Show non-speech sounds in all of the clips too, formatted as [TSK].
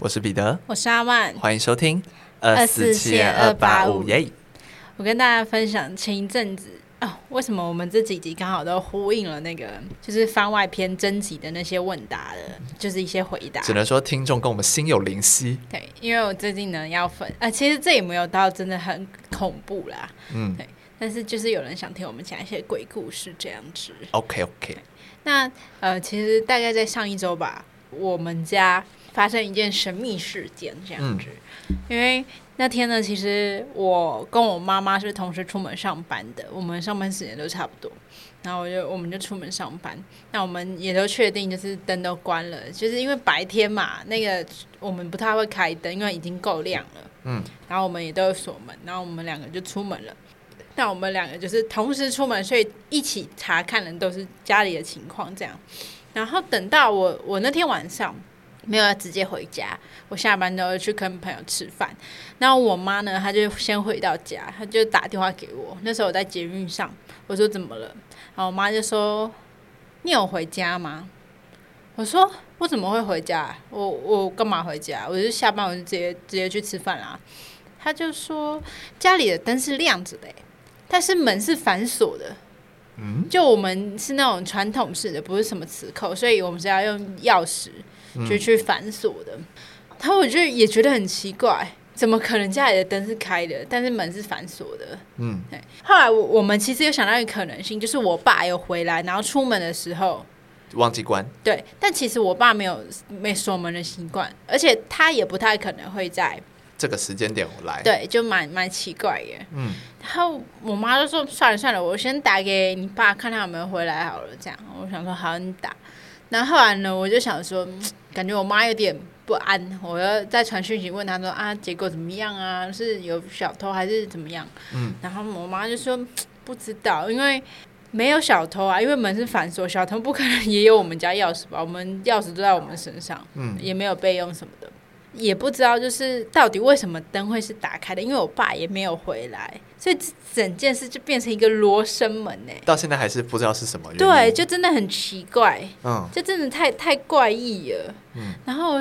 我是彼得，我是阿万，欢迎收听二四七二八五耶。我跟大家分享前一阵子哦，为什么我们这几集刚好都呼应了那个就是番外篇征集的那些问答的，就是一些回答。只能说听众跟我们心有灵犀。对，因为我最近呢要分，呃，其实这也没有到真的很恐怖啦，嗯，对，但是就是有人想听我们讲一些鬼故事这样子。OK OK。那呃，其实大概在上一周吧，我们家发生一件神秘事件这样子，嗯、因为。那天呢，其实我跟我妈妈是同时出门上班的，我们上班时间都差不多，然后我就我们就出门上班。那我们也都确定就是灯都关了，就是因为白天嘛，那个我们不太会开灯，因为已经够亮了。嗯。然后我们也都有锁门，然后我们两个就出门了。那我们两个就是同时出门，所以一起查看的都是家里的情况这样。然后等到我我那天晚上。没有要直接回家，我下班都会去跟朋友吃饭。然后我妈呢，她就先回到家，她就打电话给我。那时候我在捷运上，我说怎么了？然后我妈就说：“你有回家吗？”我说：“我怎么会回家？我我干嘛回家？我就下班我就直接直接去吃饭啦。”她就说：“家里的灯是亮着的，但是门是反锁的。嗯，就我们是那种传统式的，不是什么磁扣，所以我们是要用钥匙。”就去反锁的，他、嗯、我就也觉得很奇怪，怎么可能家里的灯是开的，但是门是反锁的？嗯，对。后来我我们其实有想到一个可能性，就是我爸有回来，然后出门的时候忘记关。对，但其实我爸没有没锁门的习惯，而且他也不太可能会在这个时间点我来。对，就蛮蛮奇怪耶。嗯，然后我妈就说：“算了算了，我先打给你爸，看他有没有回来好了。”这样，我想说好，你打。然后后来呢，我就想说。[TSK] 感觉我妈有点不安，我要再传讯息问她说啊，结果怎么样啊？是有小偷还是怎么样？嗯，然后我妈就说 [TSK] 不知道，因为没有小偷啊，因为门是反锁，小偷不可能也有我们家钥匙吧？我们钥匙都在我们身上，嗯，也没有备用什么的。也不知道，就是到底为什么灯会是打开的？因为我爸也没有回来，所以整件事就变成一个罗生门呢。到现在还是不知道是什么原因。对，就真的很奇怪，嗯，就真的太太怪异了。嗯，然后，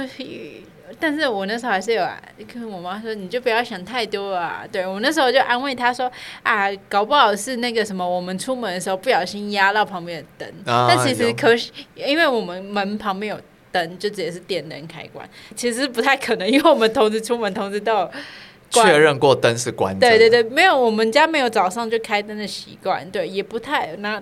但是我那时候还是有啊跟我妈说，你就不要想太多了啊。对，我那时候就安慰她说啊，搞不好是那个什么，我们出门的时候不小心压到旁边的灯。啊，但其实可惜，因为我们门旁边有。灯就直接是电灯开关，其实不太可能，因为我们同时出门，同时都有确认过灯是关的。对对对，没有，我们家没有早上就开灯的习惯，对，也不太那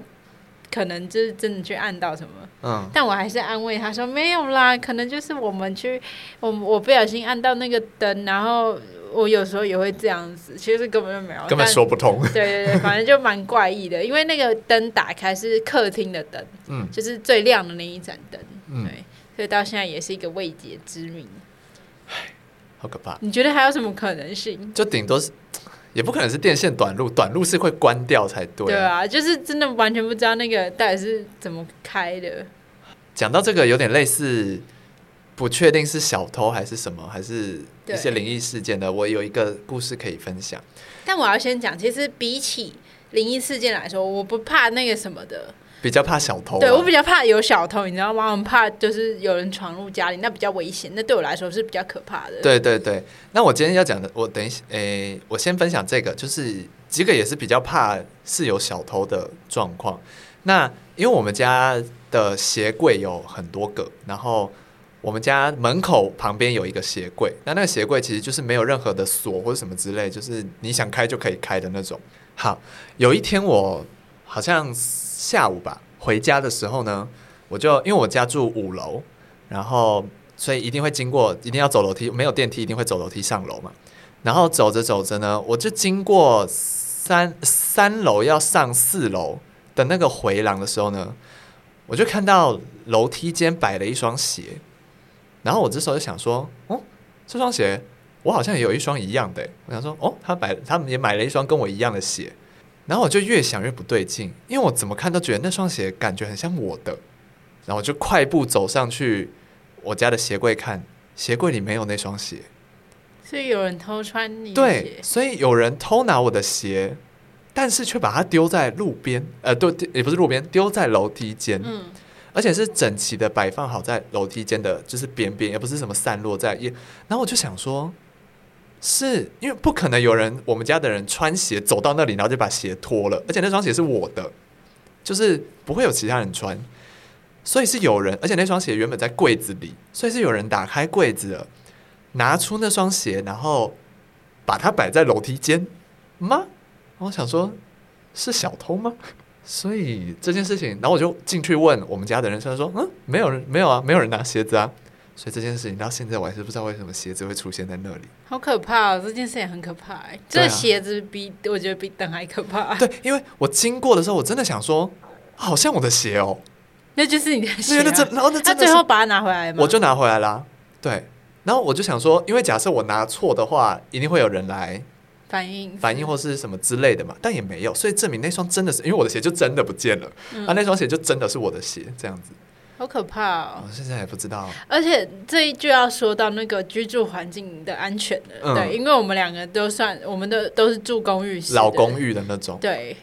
可能就是真的去按到什么。嗯，但我还是安慰他说没有啦，可能就是我们去我我不小心按到那个灯，然后我有时候也会这样子，其实根本就没有，根本说不通。对对对，反正就蛮怪异的，因为那个灯打开是客厅的灯，嗯，就是最亮的那一盏灯，嗯，对。所以到现在也是一个未解之谜，唉，好可怕！你觉得还有什么可能性？就顶多是，也不可能是电线短路，短路是会关掉才对啊。对啊，就是真的完全不知道那个到底是怎么开的。讲到这个，有点类似，不确定是小偷还是什么，还是一些灵异事件的。我有一个故事可以分享，但我要先讲，其实比起灵异事件来说，我不怕那个什么的。比较怕小偷，啊，对，我比较怕有小偷，你知道吗？我们怕就是有人闯入家里，那比较危险，那对我来说是比较可怕的。对对对，那我今天要讲的，我等一下，诶、欸，我先分享这个，就是这个也是比较怕是有小偷的状况。那因为我们家的鞋柜有很多个，然后我们家门口旁边有一个鞋柜，那那个鞋柜其实就是没有任何的锁或者什么之类，就是你想开就可以开的那种。好，有一天我好像。下午吧，回家的时候呢，我就因为我家住五楼，然后所以一定会经过，一定要走楼梯，没有电梯一定会走楼梯上楼嘛。然后走着走着呢，我就经过三三楼要上四楼的那个回廊的时候呢，我就看到楼梯间摆了一双鞋，然后我这时候就想说，哦，这双鞋我好像也有一双一样的，我想说，哦，他买他们也买了一双跟我一样的鞋。然后我就越想越不对劲，因为我怎么看都觉得那双鞋感觉很像我的，然后我就快步走上去我家的鞋柜看，鞋柜里没有那双鞋，所以有人偷穿你。对，所以有人偷拿我的鞋，但是却把它丢在路边，呃，对，也不是路边，丢在楼梯间，嗯，而且是整齐的摆放好在楼梯间的，就是边边，也不是什么散落在一。然后我就想说，是因为不可能有人，我们家的人穿鞋走到那里，然后就把鞋脱了，而且那双鞋是我的，就是不会有其他人穿，所以是有人，而且那双鞋原本在柜子里，所以是有人打开柜子，拿出那双鞋，然后把它摆在楼梯间吗？我想说，是小偷吗？所以这件事情，然后我就进去问我们家的人，他说：“嗯，没有人，没有啊，没有人拿鞋子啊。”所以这件事情到现在我还是不知道为什么鞋子会出现在那里。好可怕哦！这件事也很可怕哎。这鞋子比我觉得比灯还可怕。对，因为我经过的时候，我真的想说，好像我的鞋哦，那就是你的鞋啊。那真，然后那他最后把它拿回来吗？我就拿回来啦。对，然后我就想说，因为假设我拿错的话，一定会有人来。反应反应或是什么之类的嘛，但也没有，所以证明那双真的是，因为我的鞋就真的不见了，嗯、啊，那双鞋就真的是我的鞋，这样子，好可怕哦！我现在也不知道，而且这一就要说到那个居住环境的安全了，嗯、对，因为我们两个都算，我们的都是住公寓老公寓的那种，对，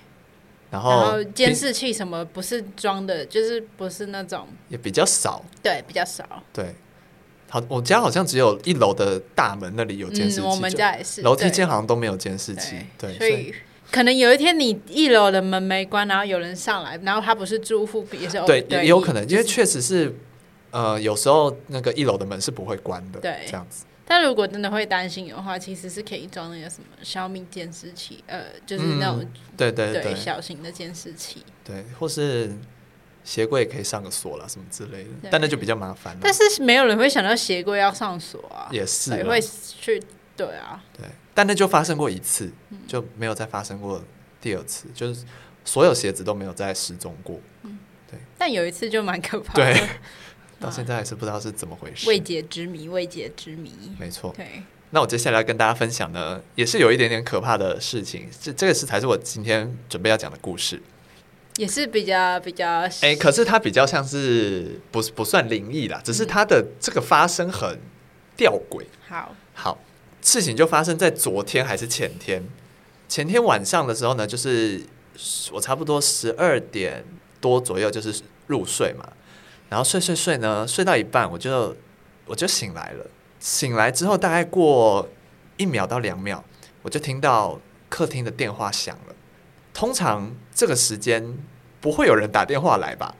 然后监视器什么不是装的，就是不是那种，也比较少，对，比较少，对。好，我家好像只有一楼的大门那里有监视器，嗯，我们家也是。楼梯间好像都没有监视器，对。所以可能有一天你一楼的门没关，然后有人上来，然后他不是住户，也是对，也有可能，因为确实是，呃，有时候那个一楼的门是不会关的，对，这样子。但如果真的会担心的话，其实是可以装那个什么小米监视器，呃，就是那种，嗯，对对对，对小型的监视器，对，或是。鞋柜也可以上个锁了，什么之类的，但那就比较麻烦。但是没有人会想到鞋柜要上锁啊，也是会去对啊，对。但那就发生过一次，就没有再发生过第二次，就是所有鞋子都没有再失踪过。嗯，对。但有一次就蛮可怕的，对，[LAUGHS] 到现在还是不知道是怎么回事，未解之谜，未解之谜。没错。对。那我接下来要跟大家分享的，也是有一点点可怕的事情，这这个是才是我今天准备要讲的故事。也是比较比较哎、欸，可是它比较像是不不算灵异啦，只是它的这个发生很吊诡。好，好，事情就发生在昨天还是前天？前天晚上的时候呢，就是我差不多十二点多左右就是入睡嘛，然后睡睡睡呢，睡到一半我就我就醒来了。醒来之后大概过一秒到两秒，我就听到客厅的电话响了。通常这个时间不会有人打电话来吧？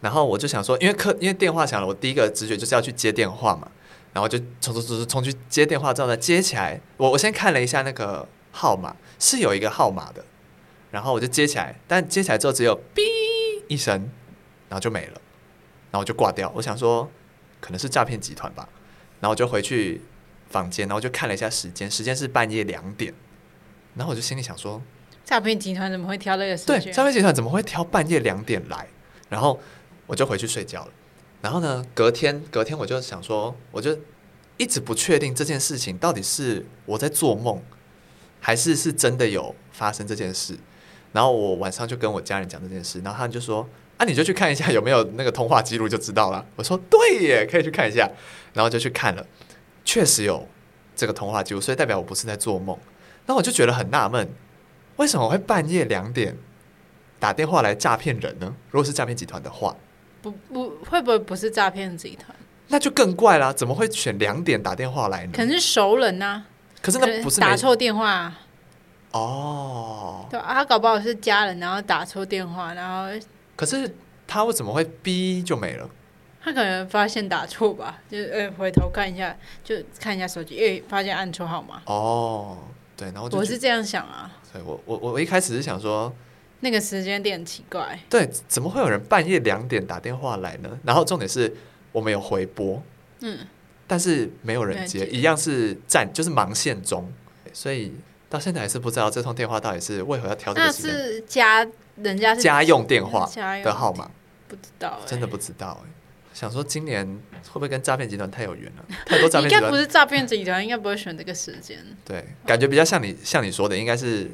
然后我就想说，因为客因为电话响了，我第一个直觉就是要去接电话嘛。然后就冲冲冲冲去接电话之后呢，接起来，我我先看了一下那个号码，是有一个号码的。然后我就接起来，但接起来之后只有“哔”一声，然后就没了，然后我就挂掉。我想说可能是诈骗集团吧。然后我就回去房间，然后就看了一下时间，时间是半夜两点。然后我就心里想说。诈骗集团怎么会挑这个时间？对，诈骗集团怎么会挑半夜两点来？然后我就回去睡觉了。然后呢，隔天隔天我就想说，我就一直不确定这件事情到底是我在做梦，还是是真的有发生这件事。然后我晚上就跟我家人讲这件事，然后他们就说：“啊，你就去看一下有没有那个通话记录就知道了。”我说：“对耶，可以去看一下。”然后就去看了，确实有这个通话记录，所以代表我不是在做梦。那我就觉得很纳闷。为什么会半夜两点打电话来诈骗人呢？如果是诈骗集团的话，不不会不会不是诈骗集团？那就更怪啦！怎么会选两点打电话来呢？可能是熟人呐、啊。可是那不是打错电话啊哦。对啊，他搞不好是家人，然后打错电话，然后可是他为什么会逼就没了？他可能发现打错吧，就呃回头看一下，就看一下手机，因为发现按错号码。哦，对，然后我是这样想啊。对，我我我一开始是想说，那个时间点很奇怪。对，怎么会有人半夜两点打电话来呢？然后重点是我们有回拨，嗯，但是没有人接，一样是占，就是忙线中，所以到现在还是不知道这通电话到底是为何要挑这个时间。那是家人家是家用电话的号码，不知道，真的不知道哎。想说今年会不会跟诈骗集团太有缘了？太多诈骗集团 [LAUGHS] 应该不是诈骗集团，应该不会选这个时间。对，感觉比较像你像你说的，应该是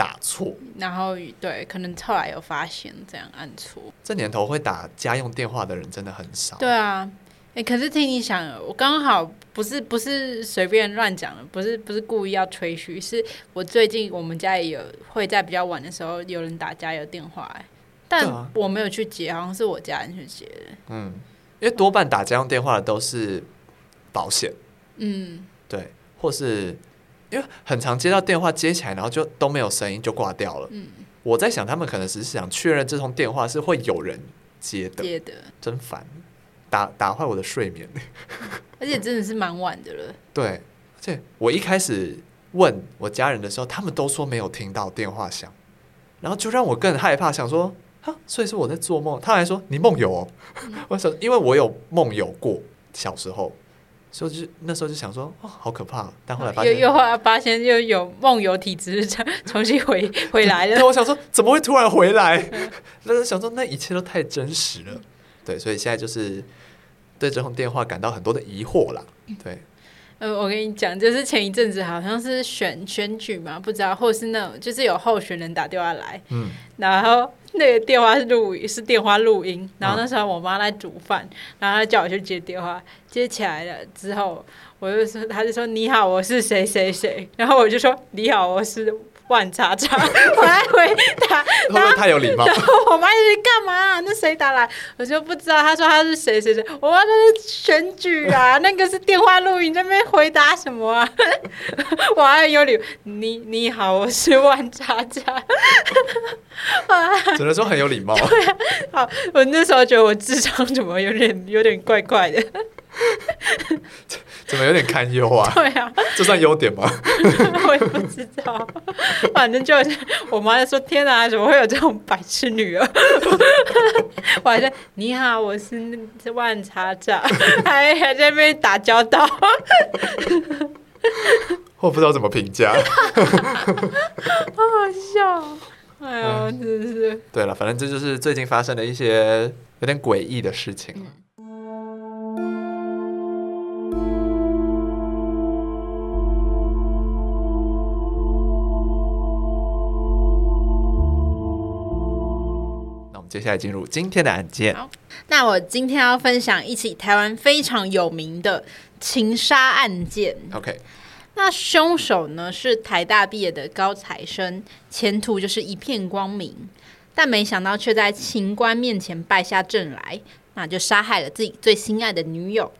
打错。然后对，可能后来有发现这样按错。这年头会打家用电话的人真的很少。对啊，哎，可是听你想，我刚好不是不是随便乱讲的，不是不是故意要吹嘘，是我最近我们家也有会在比较晚的时候有人打加油电话，哎，但我没有去接，好像是我家人去接的。嗯，因为多半打家用电话的都是保险，嗯，对，或是因为很常接到电话接起来，然后就都没有声音就挂掉了。嗯，我在想他们可能只是想确认这通电话是会有人接的，接的，真烦。打打坏我的睡眠，而且真的是蛮晚的了。[LAUGHS] 对，而且我一开始问我家人的时候，他们都说没有听到电话响，然后就让我更害怕，想说哈，所以是我在做梦。他还说你梦游哦，嗯、我想因为我有梦游过小时候，所以就那时候就想说哦，好可怕。但后来发现又又后来发现又有梦游体质，[LAUGHS] 重新回回来了。我想说怎么会突然回来？那时想说那一切都太真实了。对，所以现在就是。对这通电话感到很多的疑惑啦。对，呃，我跟你讲，就是前一阵子好像是选选举嘛，不知道，或是那种就是有候选人打电话来，嗯，然后那个电话是录是电话录音，然后那时候我妈在煮饭，然后她叫我去接电话，接起来了之后，我就说，她就说你好，我是谁谁谁，然后我就说你好，我是。万叉叉，[LAUGHS] 我来回答，[LAUGHS] 会不会太有礼貌？然后我妈就干嘛、啊？那谁打来？我就不知道。他说他是谁谁谁，我妈说是选举啊，[LAUGHS] 那个是电话录音，那边回答什么啊？我还有礼，你你好，我是万叉叉。只能说很有礼貌。对啊，好，我那时候觉得我智商怎么有点有点怪怪的。怎么有点堪忧啊？[LAUGHS] 对啊，这算优点吗？[LAUGHS] 我也不知道，反正就是我妈就说：“天哪，怎么会有这种白痴女儿？” [LAUGHS] 我还在：“你好，我是万茶长，还还在那边打交道。”我不知道怎么评价，好好笑！哎呦，嗯、真是。对了，反正这就是最近发生的一些有点诡异的事情。嗯接下来进入今天的案件。好，那我今天要分享一起台湾非常有名的情杀案件。OK，那凶手呢是台大毕业的高材生，前途就是一片光明，但没想到却在情关面前败下阵来，那就杀害了自己最心爱的女友。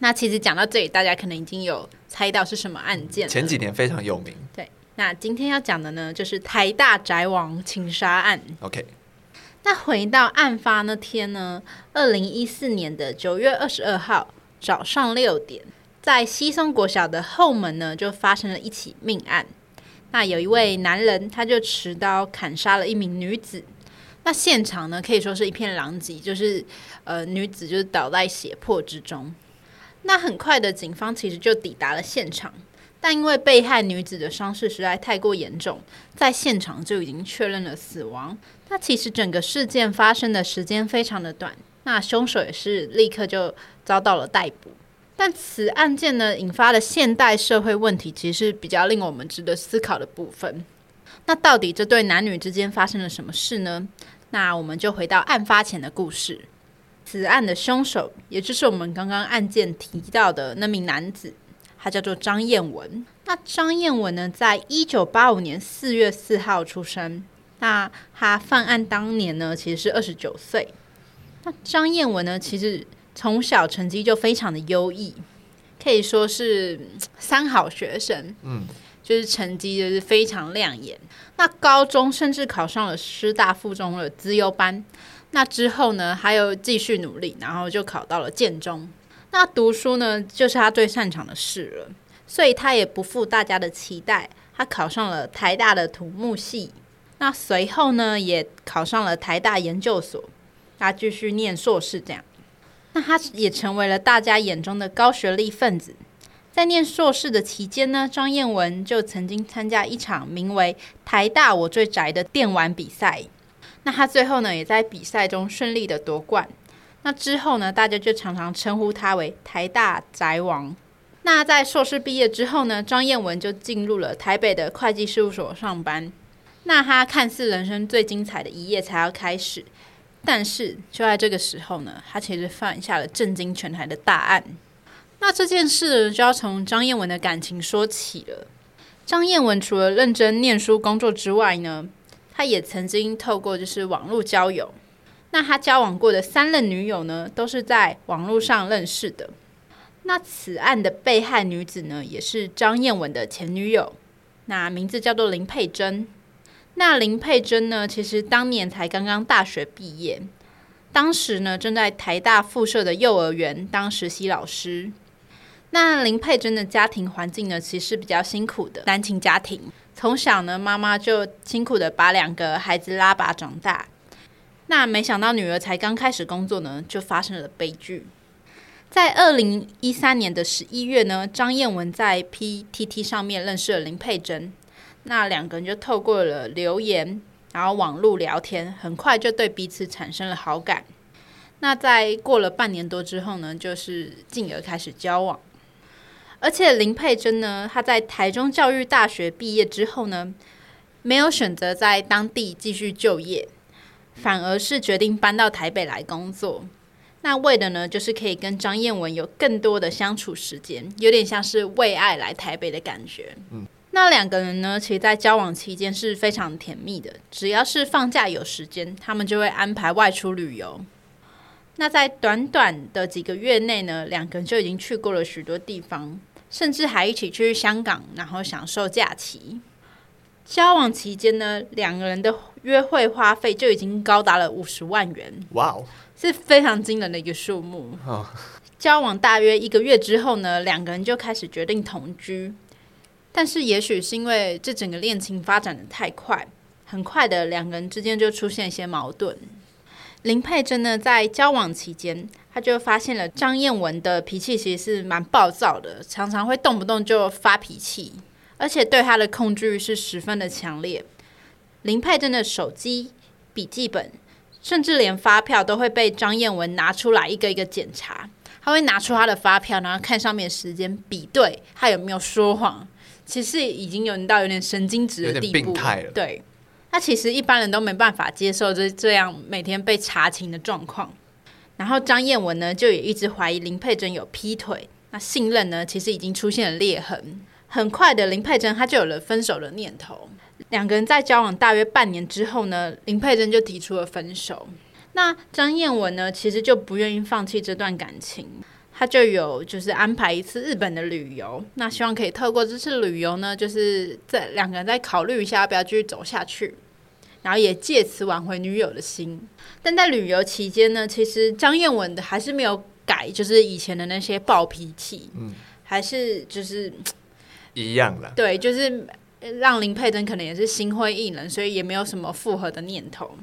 那其实讲到这里，大家可能已经有猜到是什么案件。前几年非常有名。对，那今天要讲的呢，就是台大宅王情杀案。OK。那回到案发那天呢，二零一四年的九月二十二号早上六点，在西松国小的后门呢，就发生了一起命案。那有一位男人，他就持刀砍杀了一名女子。那现场呢，可以说是一片狼藉，就是呃，女子就是倒在血泊之中。那很快的，警方其实就抵达了现场，但因为被害女子的伤势实在太过严重，在现场就已经确认了死亡。那其实整个事件发生的时间非常的短，那凶手也是立刻就遭到了逮捕。但此案件呢，引发的现代社会问题，其实是比较令我们值得思考的部分。那到底这对男女之间发生了什么事呢？那我们就回到案发前的故事。此案的凶手，也就是我们刚刚案件提到的那名男子，他叫做张彦文。那张彦文呢，在一九八五年四月四号出生。那他犯案当年呢，其实是二十九岁。那张彦文呢，其实从小成绩就非常的优异，可以说是三好学生。嗯，就是成绩就是非常亮眼。那高中甚至考上了师大附中的资优班。那之后呢，还有继续努力，然后就考到了建中。那读书呢，就是他最擅长的事了，所以他也不负大家的期待，他考上了台大的土木系。那随后呢，也考上了台大研究所，他继续念硕士。这样，那他也成为了大家眼中的高学历分子。在念硕士的期间呢，张彦文就曾经参加一场名为“台大我最宅”的电玩比赛。那他最后呢，也在比赛中顺利的夺冠。那之后呢，大家就常常称呼他为“台大宅王”。那在硕士毕业之后呢，张彦文就进入了台北的会计事务所上班。那他看似人生最精彩的一页才要开始，但是就在这个时候呢，他其实犯下了震惊全台的大案。那这件事就要从张燕文的感情说起了。张燕文除了认真念书工作之外呢，他也曾经透过就是网络交友。那他交往过的三任女友呢，都是在网络上认识的。那此案的被害女子呢，也是张燕文的前女友，那名字叫做林佩珍。那林佩珍呢，其实当年才刚刚大学毕业，当时呢正在台大附设的幼儿园当实习老师。那林佩珍的家庭环境呢，其实比较辛苦的单亲家庭。从小呢，妈妈就辛苦的把两个孩子拉拔长大。那没想到女儿才刚开始工作呢，就发生了悲剧。在二零一三年的十一月呢，张燕文在 PTT 上面认识了林佩珍。那两个人就透过了留言，然后网络聊天，很快就对彼此产生了好感。那在过了半年多之后呢，就是进而开始交往。而且林佩珍呢，她在台中教育大学毕业之后呢，没有选择在当地继续就业，反而是决定搬到台北来工作。那为的呢，就是可以跟张燕文有更多的相处时间，有点像是为爱来台北的感觉。嗯，那两个人呢，其实在交往期间是非常甜蜜的，只要是放假有时间，他们就会安排外出旅游。那在短短的几个月内呢，两个人就已经去过了许多地方。甚至还一起去香港，然后享受假期。交往期间呢，两个人的约会花费就已经高达了五十万元。哇哦，是非常惊人的一个数目。Oh. 交往大约一个月之后呢，两个人就开始决定同居。但是，也许是因为这整个恋情发展的太快，很快的两个人之间就出现一些矛盾。林佩珍呢，在交往期间，他就发现了张燕文的脾气其实是蛮暴躁的，常常会动不动就发脾气，而且对他的控制欲是十分的强烈。林佩珍的手机、笔记本，甚至连发票都会被张燕文拿出来一个一个检查。他会拿出他的发票，然后看上面时间，比对他有没有说谎。其实已经有到有点神经质的地步，病态了。对，那其实一般人都没办法接受这这样每天被查勤的状况。然后张燕文呢，就也一直怀疑林佩珍有劈腿，那信任呢，其实已经出现了裂痕。很快的，林佩珍她就有了分手的念头。两个人在交往大约半年之后呢，林佩珍就提出了分手。那张燕文呢，其实就不愿意放弃这段感情，他就有就是安排一次日本的旅游，那希望可以透过这次旅游呢，就是在两个人再考虑一下要不要继续走下去。然后也借此挽回女友的心，但在旅游期间呢，其实张燕文的还是没有改，就是以前的那些暴脾气，嗯，还是就是一样的。对，就是让林佩珍可能也是心灰意冷，所以也没有什么复合的念头。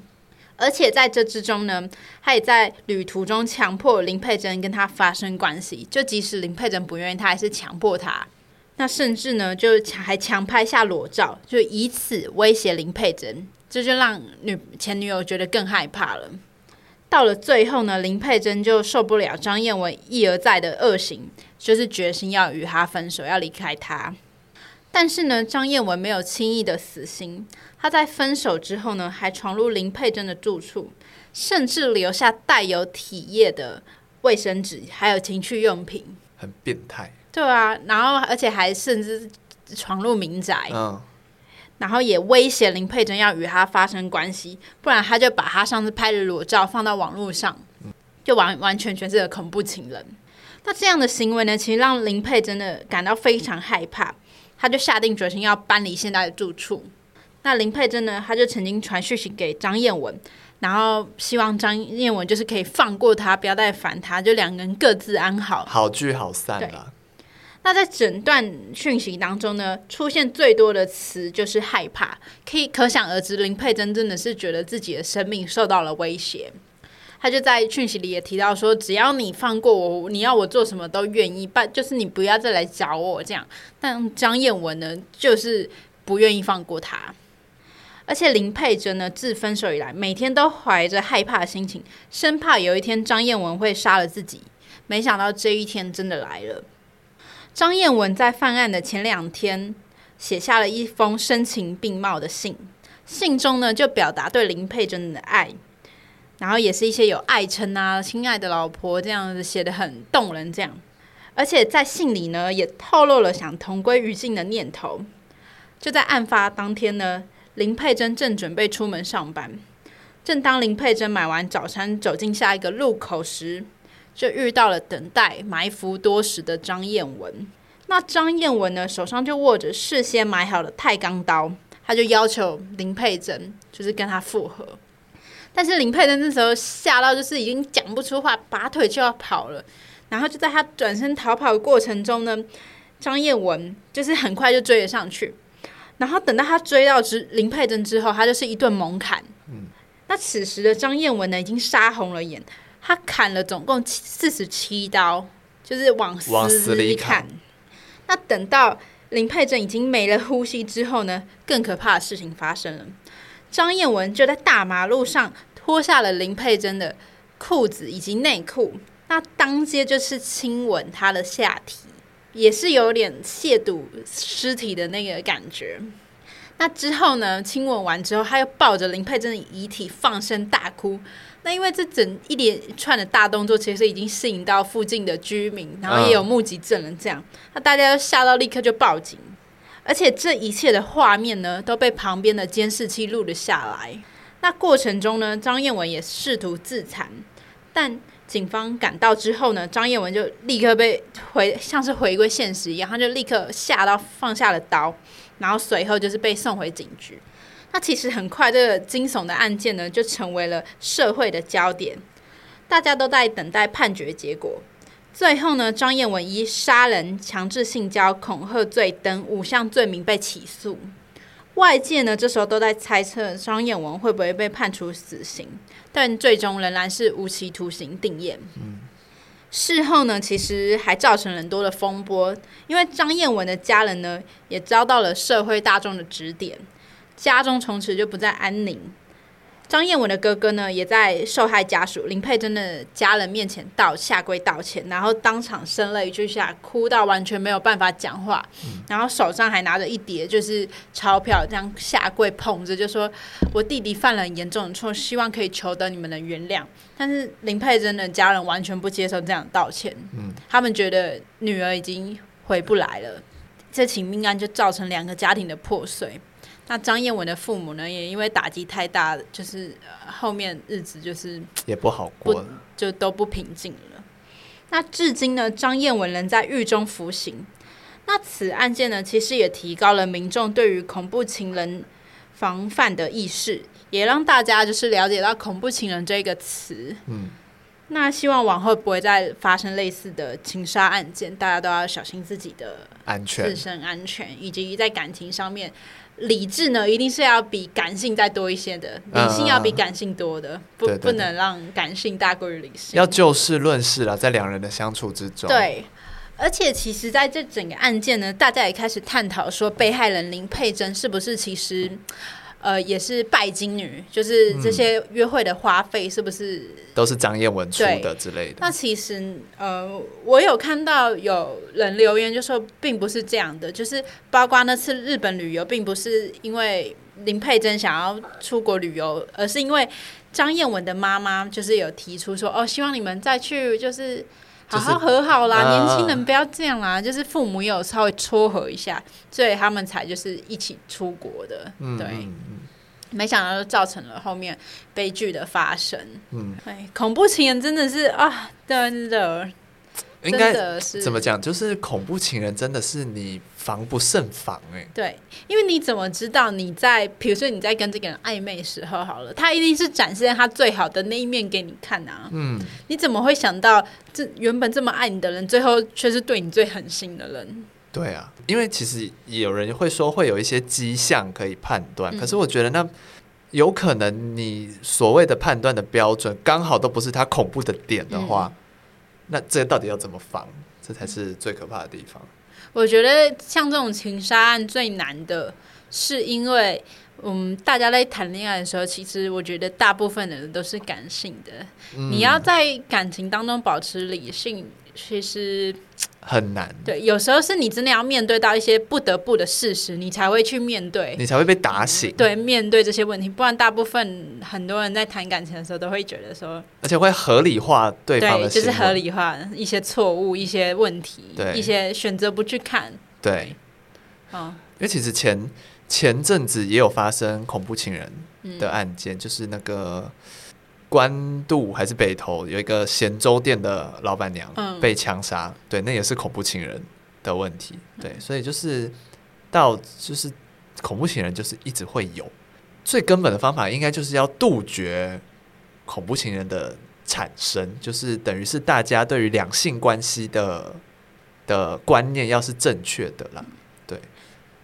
而且在这之中呢，他也在旅途中强迫林佩珍跟他发生关系，就即使林佩珍不愿意，他还是强迫他。那甚至呢，就还强拍下裸照，就以此威胁林佩珍。这就让女前女友觉得更害怕了。到了最后呢，林佩珍就受不了张燕文一而再的恶行，就是决心要与他分手，要离开他。但是呢，张燕文没有轻易的死心，他在分手之后呢，还闯入林佩珍的住处，甚至留下带有体液的卫生纸，还有情趣用品，很变态。对啊，然后而且还甚至闯入民宅。嗯。然后也威胁林佩珍要与他发生关系，不然他就把他上次拍的裸照放到网络上，就完完全全是个恐怖情人。那这样的行为呢，其实让林佩真的感到非常害怕，他就下定决心要搬离现在的住处。那林佩珍呢，他就曾经传讯息给张燕文，然后希望张燕文就是可以放过他，不要再烦他，就两个人各自安好，好聚好散了。那在整段讯息当中呢，出现最多的词就是害怕，可以可想而知，林佩珍真的是觉得自己的生命受到了威胁。他就在讯息里也提到说，只要你放过我，你要我做什么都愿意，但就是你不要再来找我这样。但张燕文呢，就是不愿意放过他，而且林佩珍呢，自分手以来，每天都怀着害怕的心情，生怕有一天张燕文会杀了自己。没想到这一天真的来了。张燕文在犯案的前两天，写下了一封声情并茂的信，信中呢就表达对林佩珍的爱。然后也是一些有爱称啊、亲爱的老婆这样子写得很动人，这样。而且在信里呢，也透露了想同归于尽的念头。就在案发当天呢，林佩珍正准备出门上班，正当林佩珍买完早餐走进下一个路口时，就遇到了等待埋伏多时的张燕文。那张燕文呢，手上就握着事先买好的钛钢刀，他就要求林佩珍就是跟他复合。但是林佩珍那时候吓到，就是已经讲不出话，拔腿就要跑了。然后就在他转身逃跑的过程中呢，张燕文就是很快就追了上去。然后等到他追到之林佩珍之后，他就是一顿猛砍。嗯。那此时的张燕文呢，已经杀红了眼，他砍了总共四十七刀，就是往死里砍。那等到林佩珍已经没了呼吸之后呢，更可怕的事情发生了。张燕文就在大马路上脱下了林佩珍的裤子以及内裤，那当街就是亲吻她的下体，也是有点亵渎尸体的那个感觉。那之后呢，亲吻完之后，他又抱着林佩珍的遗体放声大哭。那因为这整一连串的大动作，其实已经吸引到附近的居民，然后也有目击证人，这样，那大家都吓到立刻就报警。而且这一切的画面呢，都被旁边的监视器录了下来。那过程中呢，张燕文也试图自残，但警方赶到之后呢，张燕文就立刻被回，像是回归现实一样，他就立刻吓到放下了刀，然后随后就是被送回警局。那其实很快，这个惊悚的案件呢，就成为了社会的焦点，大家都在等待判决结果。最后呢，张燕文以杀人、强制性交、恐吓罪等五项罪名被起诉。外界呢，这时候都在猜测张燕文会不会被判处死刑，但最终仍然是无期徒刑定谳。事后呢，其实还造成了很多的风波，因为张燕文的家人呢，也遭到了社会大众的指点，家中从此就不再安宁。张燕文的哥哥呢，也在受害家属林佩珍的家人面前道下跪道歉，然后当场声泪俱下，哭到完全没有办法讲话，嗯、然后手上还拿着一叠就是钞票，这样下跪捧着，就说：“我弟弟犯了很严重的错，希望可以求得你们的原谅。”但是林佩珍的家人完全不接受这样的道歉，嗯，他们觉得女儿已经回不来了，这起命案就造成两个家庭的破碎。那张燕文的父母呢，也因为打击太大，就是后面日子就是也不好过，就都不平静了。那至今呢，张燕文仍在狱中服刑。那此案件呢，其实也提高了民众对于恐怖情人防范的意识，也让大家就是了解到恐怖情人这个词。嗯。那希望往后不会再发生类似的情杀案件，大家都要小心自己的安全、自身安全，以及在感情上面，理智呢一定是要比感性再多一些的，理性要比感性多的，不不能让感性大过于理性。要就事论事了，在两人的相处之中。对，而且其实在这整个案件呢，大家也开始探讨说，被害人林佩珍是不是其实。呃，也是拜金女，就是这些约会的花费是不是、嗯、都是张燕文出的之类的？那其实，呃，我有看到有人留言就说，并不是这样的，就是包括那次日本旅游，并不是因为林佩珍想要出国旅游，而是因为张燕文的妈妈就是有提出说，哦，希望你们再去，就是。好好和好啦，就是、年轻人不要这样啦。呃、就是父母也有稍微撮合一下，所以他们才就是一起出国的。嗯、对，嗯、没想到就造成了后面悲剧的发生。嗯，对，恐怖情人真的是啊，真的。应该怎么讲？就是恐怖情人真的是你防不胜防哎。对，因为你怎么知道你在，比如说你在跟这个人暧昧时候好了，他一定是展现他最好的那一面给你看啊。嗯，你怎么会想到这原本这么爱你的人，最后却是对你最狠心的人？对啊，因为其实有人会说会有一些迹象可以判断，嗯，可是我觉得那有可能你所谓的判断的标准刚好都不是他恐怖的点的话。嗯那这到底要怎么防？这才是最可怕的地方。我觉得像这种情杀案最难的，是因为嗯，大家在谈恋爱的时候，其实我觉得大部分的人都是感性的。嗯、你要在感情当中保持理性，其实很难。对，有时候是你真的要面对到一些不得不的事实，你才会去面对，你才会被打醒。对，面对这些问题，不然大部分很多人在谈感情的时候都会觉得说，而且会合理化对方的，对，就是合理化一些错误、一些问题、对一些选择不去看。对，嗯，因为其实前前阵子也有发生恐怖情人的案件，嗯、就是那个。关渡还是北投有一个咸粥店的老板娘被枪杀，嗯，对，那也是恐怖情人的问题，对，所以就是到就是恐怖情人就是一直会有，最根本的方法应该就是要杜绝恐怖情人的产生，就是等于是大家对于两性关系的的观念要是正确的啦，对，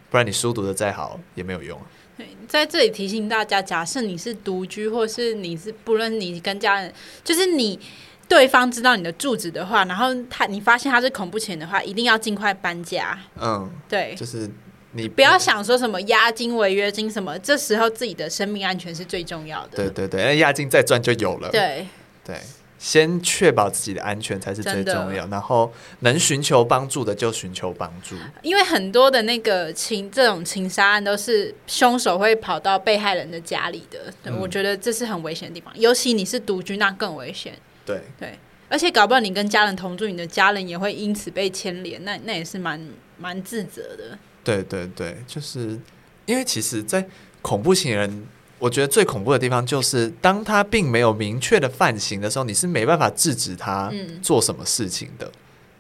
不然你书读的再好也没有用。对，在这里提醒大家，假设你是独居，或是你是不论你跟家人，就是你对方知道你的住址的话，然后他你发现他是恐怖情人的话，一定要尽快搬家。嗯，对，就是你不要想说什么押金、违约金什么，这时候自己的生命安全是最重要的。对对对，那押金再赚就有了。对对。先确保自己的安全才是最重要，然后能寻求帮助的就寻求帮助。因为很多的那个情这种情杀案都是凶手会跑到被害人的家里的，嗯，我觉得这是很危险的地方。尤其你是独居，那更危险。对对，而且搞不好你跟家人同住，你的家人也会因此被牵连，那那也是蛮蛮自责的。对对对，就是因为其实，在恐怖情人。我觉得最恐怖的地方就是，当他并没有明确的犯行的时候，你是没办法制止他做什么事情的。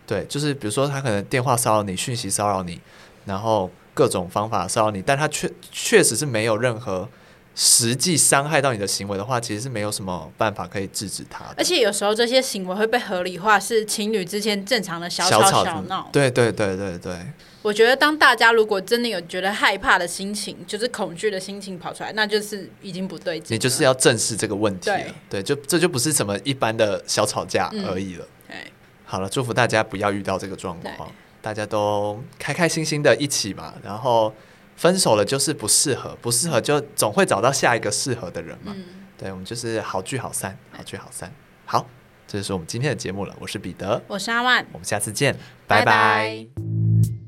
对，就是比如说他可能电话骚扰你、讯息骚扰你，然后各种方法骚扰你，但他确确实是没有任何实际伤害到你的行为的话，其实是没有什么办法可以制止他的。而且有时候这些行为会被合理化，是情侣之间正常的小吵小闹。对对对对对。我觉得，当大家如果真的有觉得害怕的心情，就是恐惧的心情跑出来，那就是已经不对劲。你就是要正视这个问题了。对，对，就这就不是什么一般的小吵架而已了。对、嗯，好了，祝福大家不要遇到这个状况，大家都开开心心的一起嘛。然后分手了就是不适合，不适合就总会找到下一个适合的人嘛。嗯、对，我们就是好聚好散，好聚好散。好，这就是我们今天的节目了。我是彼得，我是阿万，我们下次见，拜拜。拜拜。